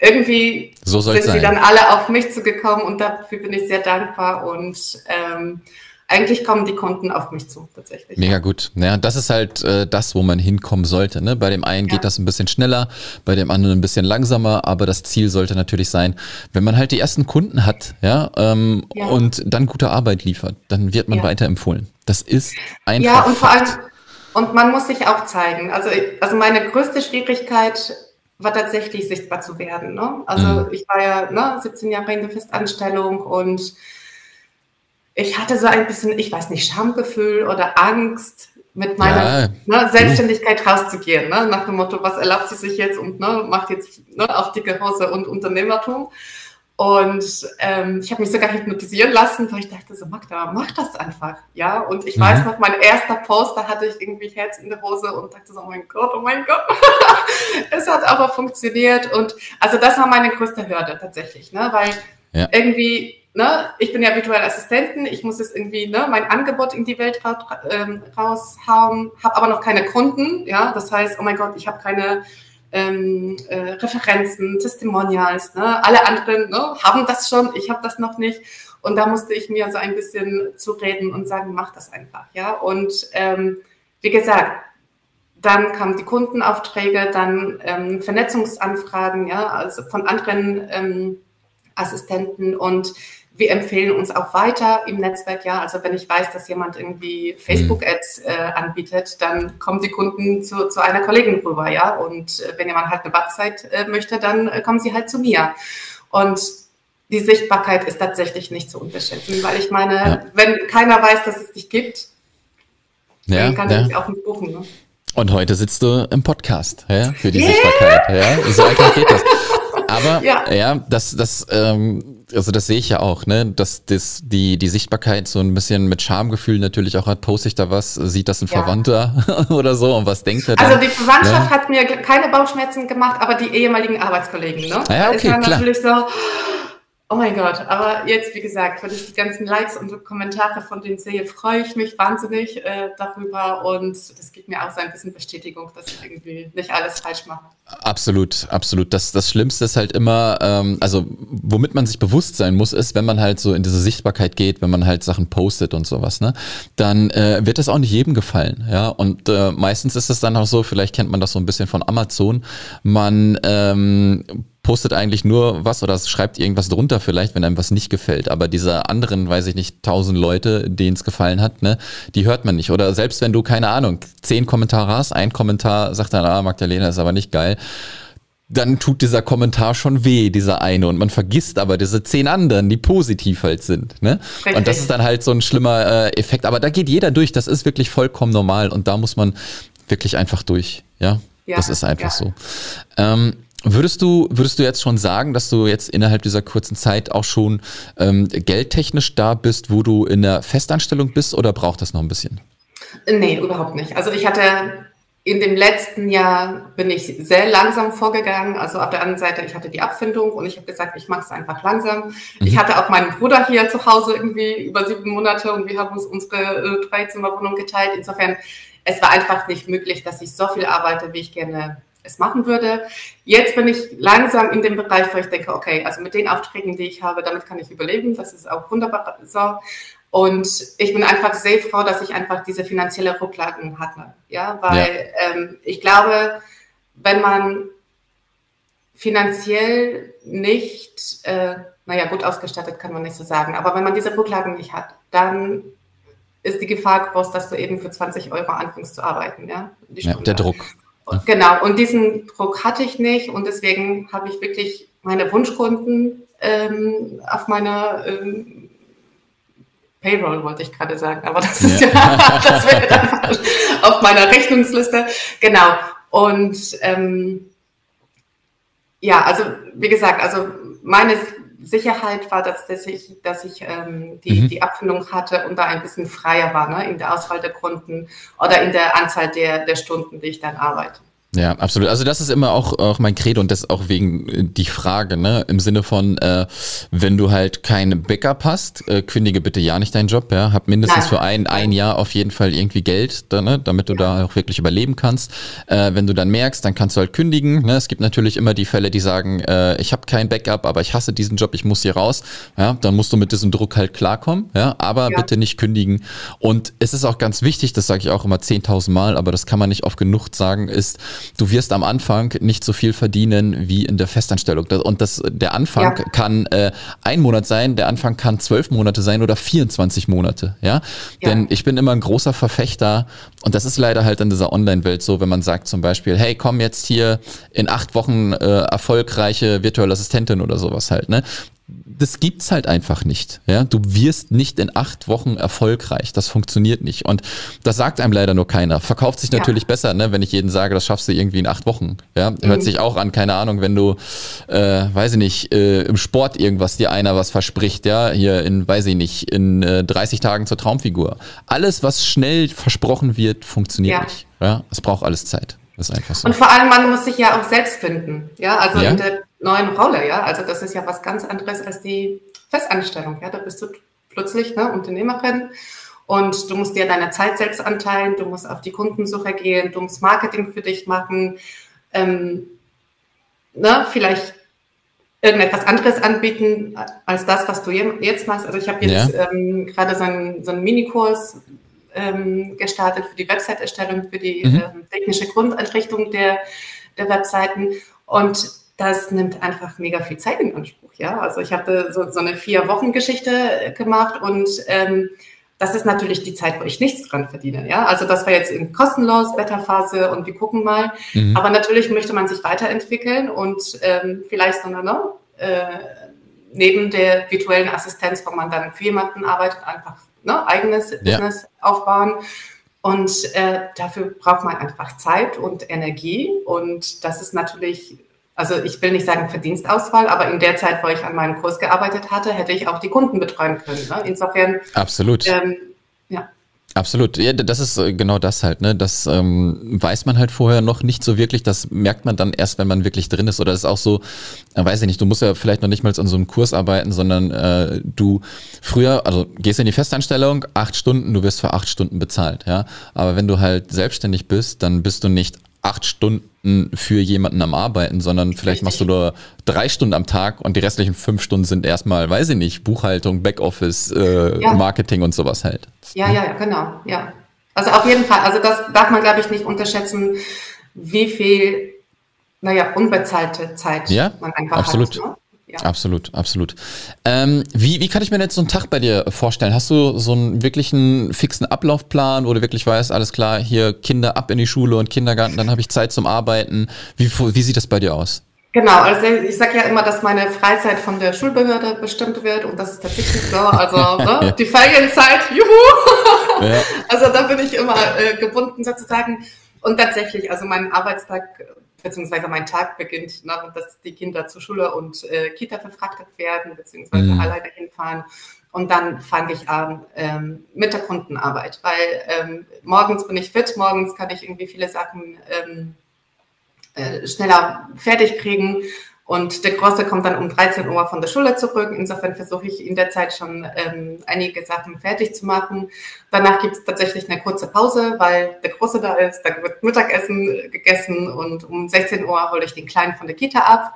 irgendwie so sind sie dann alle auf mich zugekommen und dafür bin ich sehr dankbar und ähm, eigentlich kommen die Kunden auf mich zu, tatsächlich. Mega gut. Ja, das ist halt äh, das, wo man hinkommen sollte. Ne? Bei dem einen ja. geht das ein bisschen schneller, bei dem anderen ein bisschen langsamer, aber das Ziel sollte natürlich sein, wenn man halt die ersten Kunden hat, ja, ähm, ja. und dann gute Arbeit liefert, dann wird man ja. weiterempfohlen. Das ist einfach. Ja, und vor allem, und man muss sich auch zeigen. Also, also meine größte Schwierigkeit war tatsächlich sichtbar zu werden. Ne? Also mhm. ich war ja ne, 17 Jahre in der Festanstellung und ich hatte so ein bisschen, ich weiß nicht, Schamgefühl oder Angst, mit meiner ja. ne, Selbstständigkeit rauszugehen. Ne? Nach dem Motto, was erlaubt sie sich jetzt und ne, macht jetzt ne, auf dicke Hose und Unternehmertum. Und ähm, ich habe mich sogar hypnotisieren lassen, weil ich dachte so, Magda, mach das einfach. Ja, und ich mhm. weiß noch, mein erster Post, da hatte ich irgendwie Herz in der Hose und dachte so, oh mein Gott, oh mein Gott. es hat aber funktioniert. Und also das war meine größte Hürde tatsächlich, ne? weil ja. irgendwie ne, ich bin ja virtuelle Assistentin, ich muss jetzt irgendwie ne, mein Angebot in die Welt ähm, raushauen, habe aber noch keine Kunden, ja, das heißt, oh mein Gott, ich habe keine ähm, äh, Referenzen, Testimonials, ne? alle anderen ne, haben das schon, ich habe das noch nicht und da musste ich mir so ein bisschen zureden und sagen, mach das einfach, ja, und ähm, wie gesagt, dann kamen die Kundenaufträge, dann ähm, Vernetzungsanfragen, ja, also von anderen ähm, Assistenten und wir empfehlen uns auch weiter im Netzwerk, ja. Also wenn ich weiß, dass jemand irgendwie Facebook-Ads äh, anbietet, dann kommen die Kunden zu, zu einer Kollegin rüber, ja. Und äh, wenn jemand halt eine Website äh, möchte, dann äh, kommen sie halt zu mir. Und die Sichtbarkeit ist tatsächlich nicht zu unterschätzen, weil ich meine, ja. wenn keiner weiß, dass es dich gibt, ja, dann kann ja. ich auch nicht buchen. Ne? Und heute sitzt du im Podcast ja, für die yeah. Sichtbarkeit. Ja? So einfach geht das. Aber ja, ja das, das, ähm, also das sehe ich ja auch, ne, dass das, die, die Sichtbarkeit so ein bisschen mit Schamgefühl natürlich auch hat, poste ich da was, sieht das ein ja. Verwandter oder so und was denkt er dann? Also die Verwandtschaft ne? hat mir keine Bauchschmerzen gemacht, aber die ehemaligen Arbeitskollegen, ne? Ja, okay, ist klar. natürlich so, Oh mein Gott, aber jetzt, wie gesagt, wenn ich die ganzen Likes und Kommentare von denen sehe, freue ich mich wahnsinnig äh, darüber und das gibt mir auch so ein bisschen Bestätigung, dass ich irgendwie nicht alles falsch mache. Absolut, absolut. Das, das Schlimmste ist halt immer, ähm, also womit man sich bewusst sein muss, ist, wenn man halt so in diese Sichtbarkeit geht, wenn man halt Sachen postet und sowas, ne, dann äh, wird das auch nicht jedem gefallen, ja. Und äh, meistens ist es dann auch so, vielleicht kennt man das so ein bisschen von Amazon, man ähm, postet eigentlich nur was oder schreibt irgendwas drunter vielleicht, wenn einem was nicht gefällt. Aber diese anderen, weiß ich nicht, tausend Leute, denen es gefallen hat, ne, die hört man nicht. Oder selbst wenn du, keine Ahnung, zehn Kommentare hast, ein Kommentar sagt dann, ah, Magdalena ist aber nicht geil dann tut dieser Kommentar schon weh, dieser eine. Und man vergisst aber diese zehn anderen, die positiv halt sind. Ne? Und das ist dann halt so ein schlimmer äh, Effekt. Aber da geht jeder durch. Das ist wirklich vollkommen normal. Und da muss man wirklich einfach durch. Ja, ja das ist einfach ja. so. Ähm, Würdest du, würdest du jetzt schon sagen, dass du jetzt innerhalb dieser kurzen Zeit auch schon ähm, geldtechnisch da bist, wo du in der Festanstellung bist oder braucht das noch ein bisschen? Nee, überhaupt nicht. Also ich hatte in dem letzten Jahr bin ich sehr langsam vorgegangen. Also auf der anderen Seite, ich hatte die Abfindung und ich habe gesagt, ich mache es einfach langsam. Mhm. Ich hatte auch meinen Bruder hier zu Hause irgendwie über sieben Monate und wir haben uns unsere äh, Dreizimmerwohnung geteilt. Insofern, es war einfach nicht möglich, dass ich so viel arbeite, wie ich gerne es machen würde. Jetzt bin ich langsam in dem Bereich, wo ich denke, okay, also mit den Aufträgen, die ich habe, damit kann ich überleben. Das ist auch wunderbar so. Und ich bin einfach sehr froh, dass ich einfach diese finanzielle Rücklagen hatte. Ja, weil ja. Ähm, ich glaube, wenn man finanziell nicht, äh, naja, gut ausgestattet kann man nicht so sagen, aber wenn man diese Rücklagen nicht hat, dann ist die Gefahr groß, dass du eben für 20 Euro anfängst zu arbeiten. Ja, ja der Druck. Genau, und diesen Druck hatte ich nicht und deswegen habe ich wirklich meine Wunschkunden ähm, auf meiner ähm, Payroll, wollte ich gerade sagen, aber das ist ja, das wäre dann auf meiner Rechnungsliste. Genau, und ähm, ja, also wie gesagt, also meine Sicherheit war, dass, dass ich, dass ich ähm, die, mhm. die Abfindung hatte und da ein bisschen freier war ne, in der Auswahl der Kunden oder in der Anzahl der, der Stunden, die ich dann arbeite. Ja, absolut. Also das ist immer auch, auch mein Credo und das auch wegen äh, die Frage, ne, im Sinne von, äh, wenn du halt kein Backup hast, äh, kündige bitte ja nicht deinen Job, ja, hab mindestens Nein. für ein, ein Jahr auf jeden Fall irgendwie Geld, da, ne, damit du ja. da auch wirklich überleben kannst. Äh, wenn du dann merkst, dann kannst du halt kündigen. Ne? Es gibt natürlich immer die Fälle, die sagen, äh, ich habe kein Backup, aber ich hasse diesen Job, ich muss hier raus. Ja, dann musst du mit diesem Druck halt klarkommen, ja, aber ja. bitte nicht kündigen. Und es ist auch ganz wichtig, das sage ich auch immer 10.000 Mal, aber das kann man nicht oft genug sagen, ist, du wirst am Anfang nicht so viel verdienen wie in der Festanstellung. Und das, der Anfang ja. kann äh, ein Monat sein, der Anfang kann zwölf Monate sein oder 24 Monate. Ja? ja? Denn ich bin immer ein großer Verfechter und das ist leider halt in dieser Online-Welt so, wenn man sagt zum Beispiel, hey, komm jetzt hier in acht Wochen äh, erfolgreiche virtuelle Assistentin oder sowas halt. Ne? Das gibt's halt einfach nicht. Ja, du wirst nicht in acht Wochen erfolgreich. Das funktioniert nicht. Und das sagt einem leider nur keiner. Verkauft sich natürlich ja. besser, ne, wenn ich jedem sage, das schaffst du irgendwie in acht Wochen. Ja, mhm. hört sich auch an, keine Ahnung, wenn du, äh, weiß ich nicht, äh, im Sport irgendwas dir einer was verspricht, ja, hier in, weiß ich nicht, in äh, 30 Tagen zur Traumfigur. Alles, was schnell versprochen wird, funktioniert ja. nicht. Ja, es braucht alles Zeit. Das ist einfach so. Und vor allem, man muss sich ja auch selbst finden. Ja, also ja. Neuen Rolle, ja. Also das ist ja was ganz anderes als die Festanstellung, ja. Da bist du plötzlich ne, Unternehmerin und du musst dir deine Zeit selbst anteilen, du musst auf die Kundensuche gehen, du musst Marketing für dich machen, ähm, ne, vielleicht irgendetwas anderes anbieten als das, was du jetzt machst. Also ich habe jetzt ja. ähm, gerade so einen, so einen Minikurs ähm, gestartet für die Website-Erstellung, für die mhm. ähm, technische Grundeinrichtung der, der Webseiten. Und das nimmt einfach mega viel Zeit in Anspruch. Ja, also ich habe so, so eine vier Wochen Geschichte gemacht und ähm, das ist natürlich die Zeit, wo ich nichts dran verdiene. Ja, also das war jetzt in kostenlos Beta-Phase und wir gucken mal. Mhm. Aber natürlich möchte man sich weiterentwickeln und ähm, vielleicht so eine, äh, neben der virtuellen Assistenz, wo man dann für jemanden arbeitet, einfach ne, eigenes ja. Business aufbauen. Und äh, dafür braucht man einfach Zeit und Energie. Und das ist natürlich, also ich will nicht sagen Verdienstausfall, aber in der Zeit, wo ich an meinem Kurs gearbeitet hatte, hätte ich auch die Kunden betreuen können. Ne? Insofern. Absolut. Ähm, ja. Absolut, ja, das ist äh, genau das halt, ne? Das ähm, weiß man halt vorher noch nicht so wirklich. Das merkt man dann erst, wenn man wirklich drin ist. Oder ist auch so, äh, weiß ich nicht, du musst ja vielleicht noch nicht mal an so einem Kurs arbeiten, sondern äh, du früher, also gehst in die Festanstellung, acht Stunden, du wirst für acht Stunden bezahlt, ja. Aber wenn du halt selbstständig bist, dann bist du nicht acht Stunden für jemanden am Arbeiten, sondern vielleicht machst du nur drei Stunden am Tag und die restlichen fünf Stunden sind erstmal, weiß ich nicht, Buchhaltung, Backoffice, äh, ja. Marketing und sowas halt. Ja, ja, genau, ja. Also auf jeden Fall, also das darf man, glaube ich, nicht unterschätzen, wie viel, naja, unbezahlte Zeit ja, man einfach absolut. hat. Ne? Ja. Absolut, absolut. Ähm, wie, wie kann ich mir jetzt so einen Tag bei dir vorstellen? Hast du so einen wirklichen fixen Ablaufplan, wo du wirklich weißt, alles klar, hier Kinder ab in die Schule und Kindergarten, dann habe ich Zeit zum Arbeiten. Wie, wie sieht das bei dir aus? Genau, also ich sage ja immer, dass meine Freizeit von der Schulbehörde bestimmt wird und das ist tatsächlich so. Also ne, die Ferienzeit, juhu! Ja. Also da bin ich immer äh, gebunden sozusagen. Und tatsächlich, also mein Arbeitstag beziehungsweise mein Tag beginnt, ne, dass die Kinder zur Schule und äh, Kita verfrachtet werden, beziehungsweise mhm. alleine hinfahren. Und dann fange ich an ähm, mit der Kundenarbeit, weil ähm, morgens bin ich fit, morgens kann ich irgendwie viele Sachen ähm, äh, schneller fertig kriegen und der Große kommt dann um 13 Uhr von der Schule zurück. Insofern versuche ich in der Zeit schon ähm, einige Sachen fertig zu machen. Danach gibt es tatsächlich eine kurze Pause, weil der Große da ist. Da wird Mittagessen gegessen und um 16 Uhr hole ich den Kleinen von der Kita ab.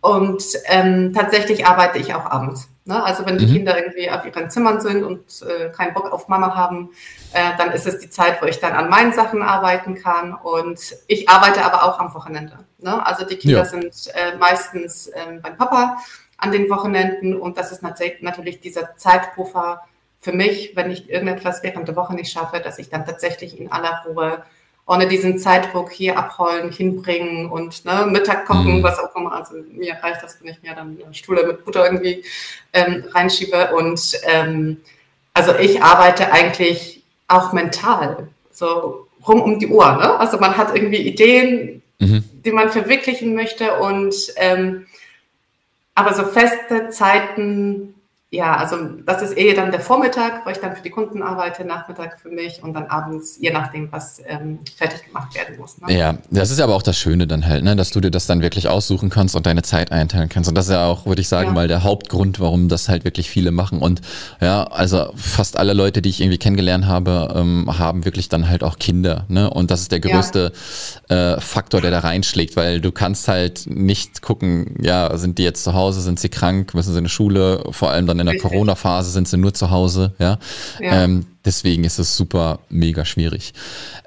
Und ähm, tatsächlich arbeite ich auch abends. Ne? Also wenn die mhm. Kinder irgendwie auf ihren Zimmern sind und äh, keinen Bock auf Mama haben, äh, dann ist es die Zeit, wo ich dann an meinen Sachen arbeiten kann. Und ich arbeite aber auch am Wochenende. Ne? Also die Kinder ja. sind äh, meistens ähm, beim Papa an den Wochenenden und das ist natürlich dieser Zeitpuffer für mich, wenn ich irgendetwas während der Woche nicht schaffe, dass ich dann tatsächlich in aller Ruhe ohne diesen Zeitdruck hier abholen, hinbringen und ne, Mittag kochen, mhm. was auch immer. Also mir reicht das, wenn ich mir dann eine Stuhle mit Butter irgendwie ähm, reinschiebe. Und ähm, also ich arbeite eigentlich auch mental, so rum um die Uhr. Ne? Also man hat irgendwie Ideen, mhm. Die man verwirklichen möchte. Und ähm, aber so feste Zeiten ja, also das ist eher dann der Vormittag, wo ich dann für die Kunden arbeite, Nachmittag für mich und dann abends, je nachdem, was ähm, fertig gemacht werden muss. Ne? Ja, das ist aber auch das Schöne dann halt, ne, dass du dir das dann wirklich aussuchen kannst und deine Zeit einteilen kannst. Und das ist ja auch, würde ich sagen, ja. mal der Hauptgrund, warum das halt wirklich viele machen. Und ja, also fast alle Leute, die ich irgendwie kennengelernt habe, ähm, haben wirklich dann halt auch Kinder. Ne? Und das ist der größte ja. äh, Faktor, der da reinschlägt, weil du kannst halt nicht gucken, ja, sind die jetzt zu Hause, sind sie krank, müssen sie in die Schule, vor allem dann in der Corona-Phase sind sie nur zu Hause, ja. ja. Ähm, deswegen ist es super mega schwierig.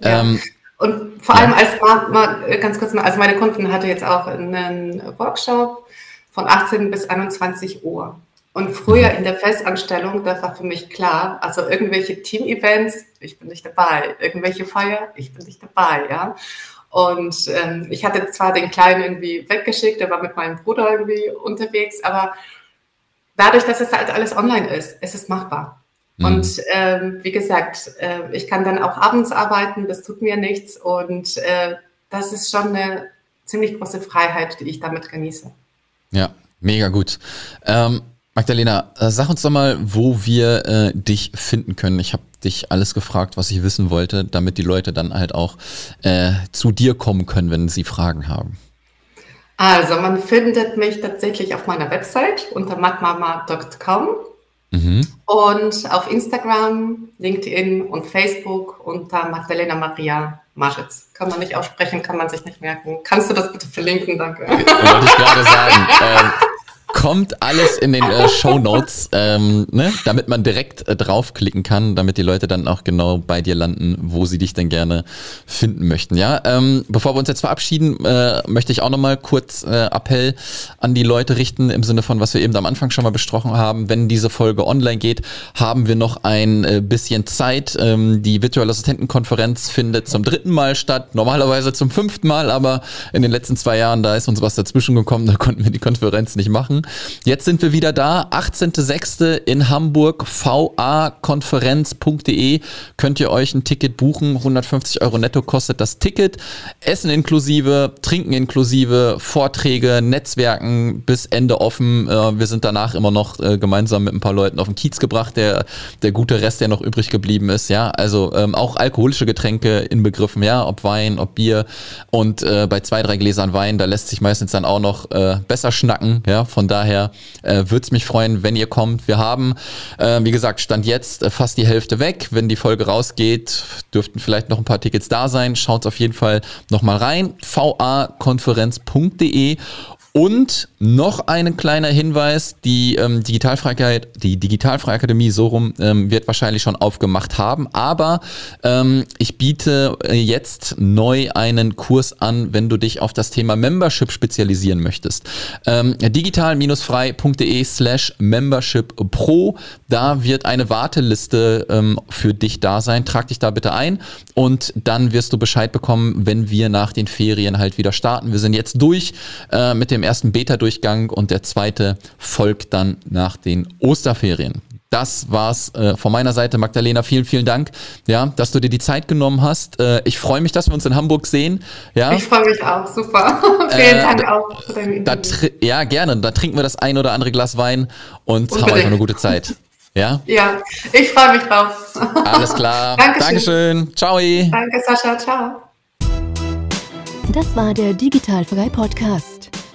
Ja. Ähm, und vor allem als mal, mal, ganz kurz mal, also meine Kunden hatte jetzt auch einen Workshop von 18 bis 21 Uhr. Und früher mhm. in der Festanstellung, das war für mich klar, also irgendwelche Team-Events, ich bin nicht dabei, irgendwelche Feier, ich bin nicht dabei, ja. Und ähm, ich hatte zwar den Kleinen irgendwie weggeschickt, der war mit meinem Bruder irgendwie unterwegs, aber dadurch, dass es halt alles online ist, ist es machbar. Mhm. Und ähm, wie gesagt, äh, ich kann dann auch abends arbeiten, das tut mir nichts. Und äh, das ist schon eine ziemlich große Freiheit, die ich damit genieße. Ja, mega gut. Ähm, Magdalena, äh, sag uns doch mal, wo wir äh, dich finden können. Ich habe dich alles gefragt, was ich wissen wollte, damit die Leute dann halt auch äh, zu dir kommen können, wenn sie Fragen haben. Also man findet mich tatsächlich auf meiner Website unter matmama.com mhm. und auf Instagram, LinkedIn und Facebook unter Magdalena Maria Maschitz. Kann man nicht aussprechen, kann man sich nicht merken. Kannst du das bitte verlinken? Danke. Wollte ich gerade sagen. Ähm, kommt alles in den äh, Show Notes, ähm, ne? damit man direkt äh, draufklicken kann, damit die Leute dann auch genau bei dir landen, wo sie dich denn gerne finden möchten. Ja, ähm, bevor wir uns jetzt verabschieden, äh, möchte ich auch nochmal kurz äh, Appell an die Leute richten im Sinne von, was wir eben am Anfang schon mal besprochen haben. Wenn diese Folge online geht, haben wir noch ein äh, bisschen Zeit. Ähm, die virtuelle Assistentenkonferenz findet zum dritten Mal statt, normalerweise zum fünften Mal, aber in den letzten zwei Jahren da ist uns was dazwischen gekommen, da konnten wir die Konferenz nicht machen. Jetzt sind wir wieder da. 18.06. in Hamburg, vakonferenz.de könnt ihr euch ein Ticket buchen. 150 Euro netto kostet das Ticket. Essen inklusive, Trinken inklusive, Vorträge, Netzwerken bis Ende offen. Äh, wir sind danach immer noch äh, gemeinsam mit ein paar Leuten auf den Kiez gebracht, der, der gute Rest, der noch übrig geblieben ist. Ja, also ähm, auch alkoholische Getränke inbegriffen, ja, ob Wein, ob Bier. Und äh, bei zwei, drei Gläsern Wein, da lässt sich meistens dann auch noch besser schnacken, ja, von von daher äh, würde es mich freuen, wenn ihr kommt. Wir haben, äh, wie gesagt, Stand jetzt äh, fast die Hälfte weg. Wenn die Folge rausgeht, dürften vielleicht noch ein paar Tickets da sein. Schaut auf jeden Fall nochmal rein. vakonferenz.de und noch ein kleiner Hinweis, die ähm, Digitalfreiheit, die Digitalfreiakademie so rum ähm, wird wahrscheinlich schon aufgemacht haben, aber ähm, ich biete äh, jetzt neu einen Kurs an, wenn du dich auf das Thema Membership spezialisieren möchtest. Ähm, digital-frei.de slash Membership Pro, da wird eine Warteliste ähm, für dich da sein. Trag dich da bitte ein und dann wirst du Bescheid bekommen, wenn wir nach den Ferien halt wieder starten. Wir sind jetzt durch äh, mit dem ersten Beta-Durchgang und der zweite folgt dann nach den Osterferien. Das war's äh, von meiner Seite, Magdalena. Vielen, vielen Dank, ja, dass du dir die Zeit genommen hast. Äh, ich freue mich, dass wir uns in Hamburg sehen. Ja. Ich freue mich auch. Super. vielen äh, Dank auch für dein Interview. Ja, gerne. Da trinken wir das ein oder andere Glas Wein und Unbedingt. haben einfach eine gute Zeit. Ja? Ja, ich freue mich drauf. Alles klar. Dankeschön. Dankeschön. Ciao. Danke, Sascha. Ciao. Das war der Digitalfrei Podcast.